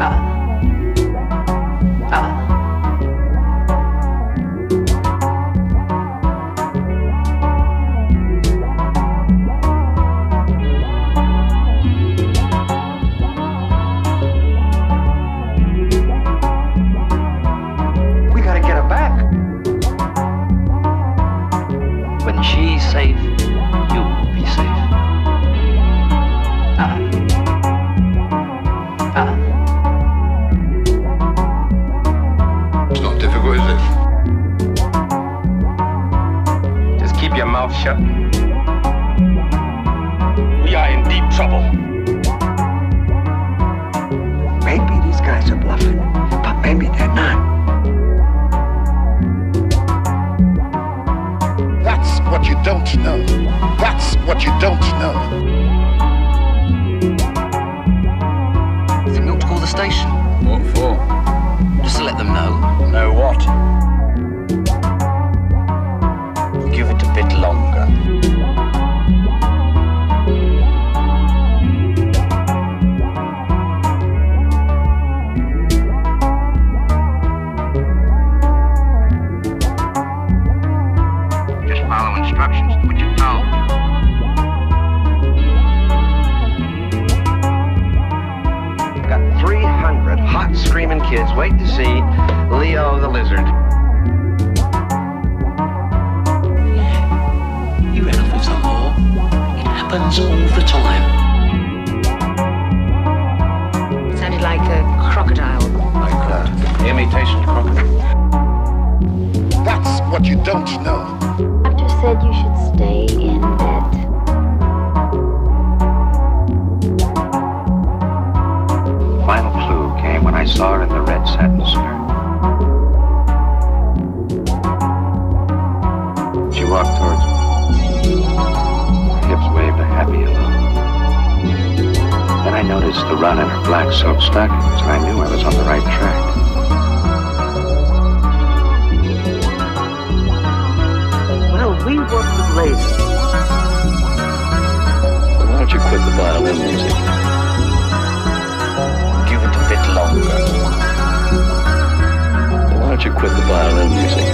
啊。Noticed the run in her black silk stockings, and I knew I was on the right track. Well, we work with lasers. Why don't you quit the violin music? Give it a bit longer. Why don't you quit the violin music?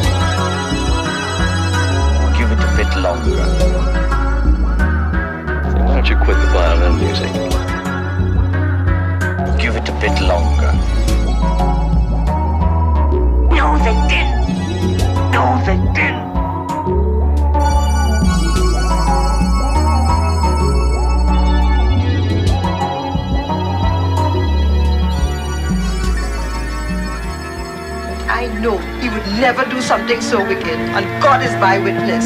Give it a bit longer. Why don't you quit the violin music? Give it a bit longer. No, they didn't. No, they didn't. I know he would never do something so wicked, and God is my witness.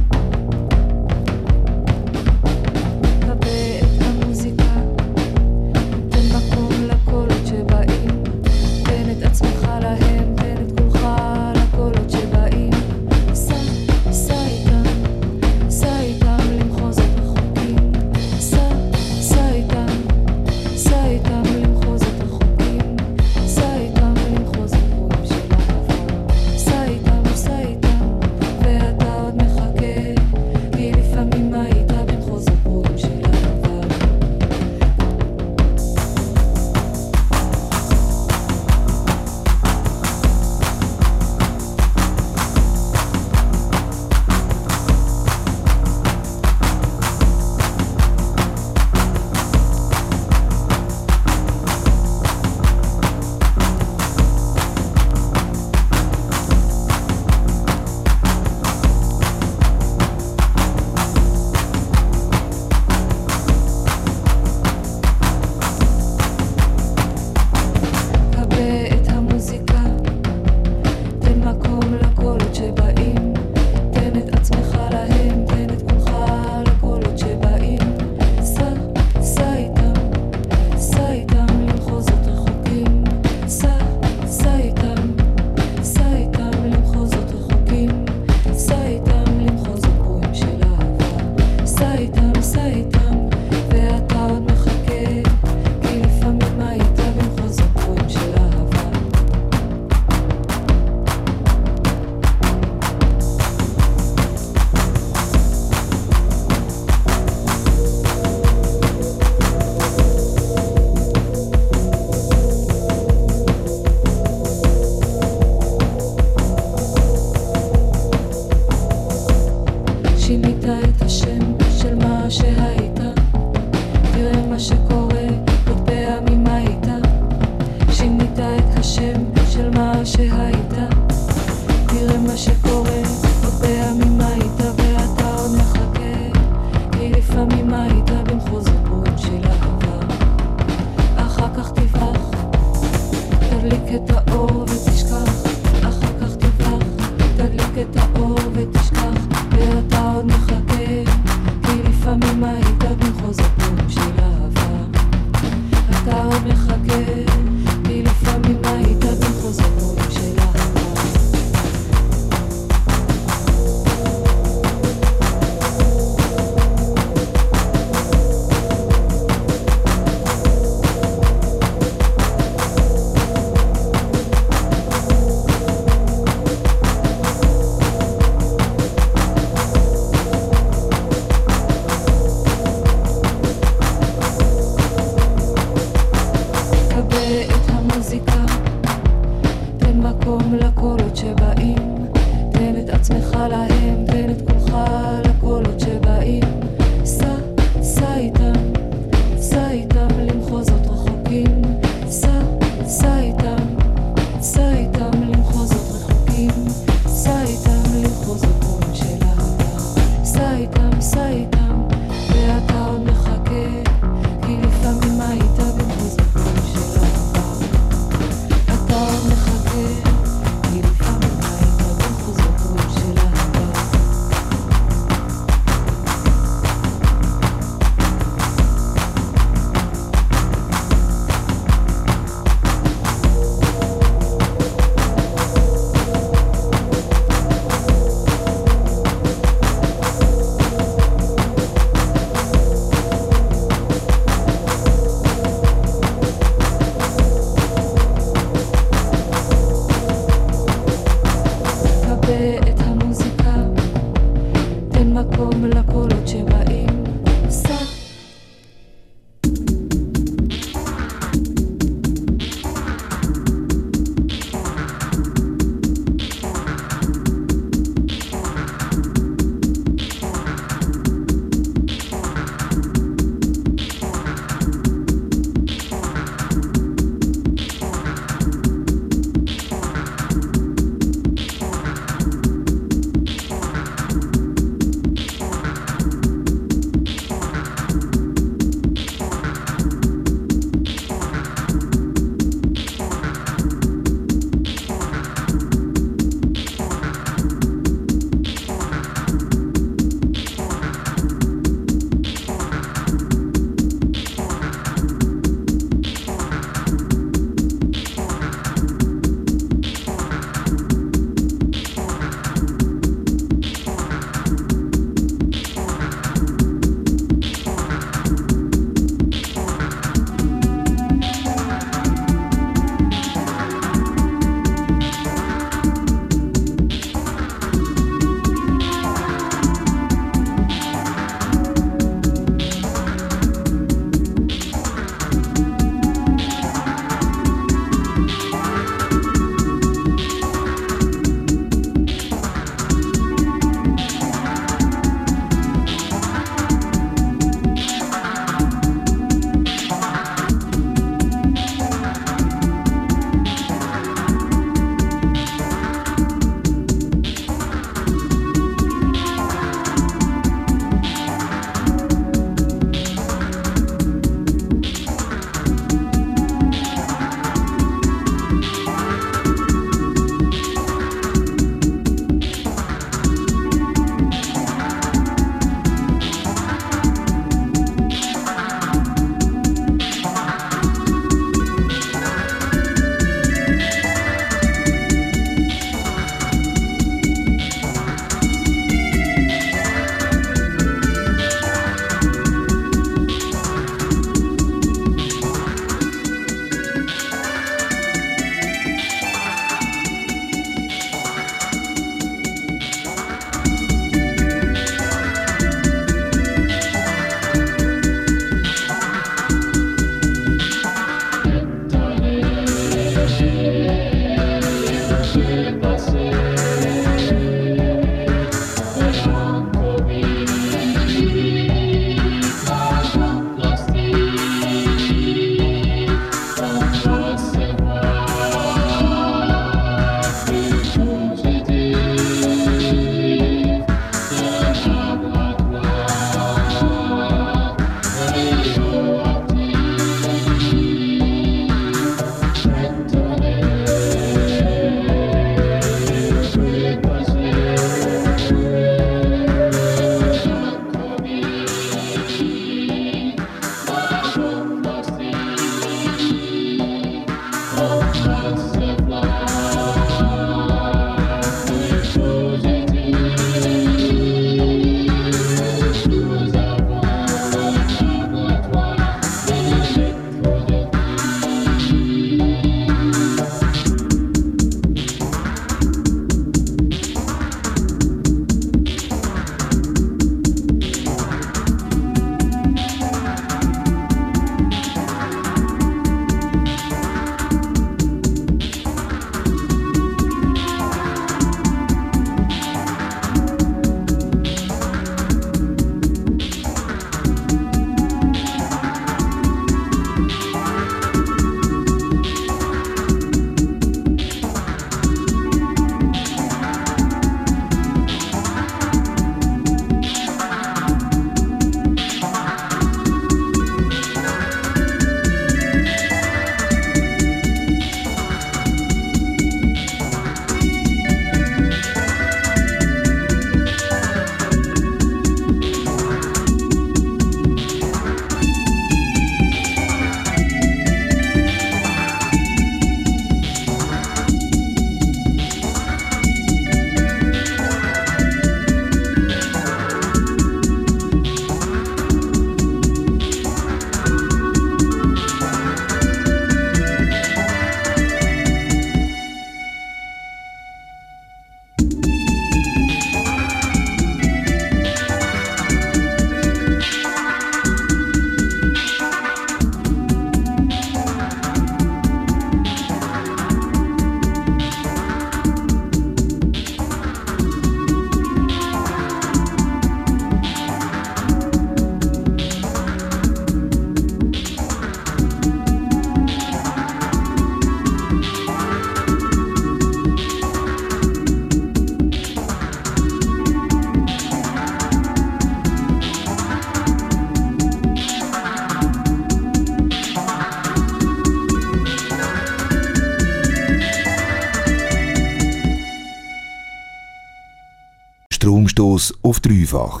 Auf dreifach.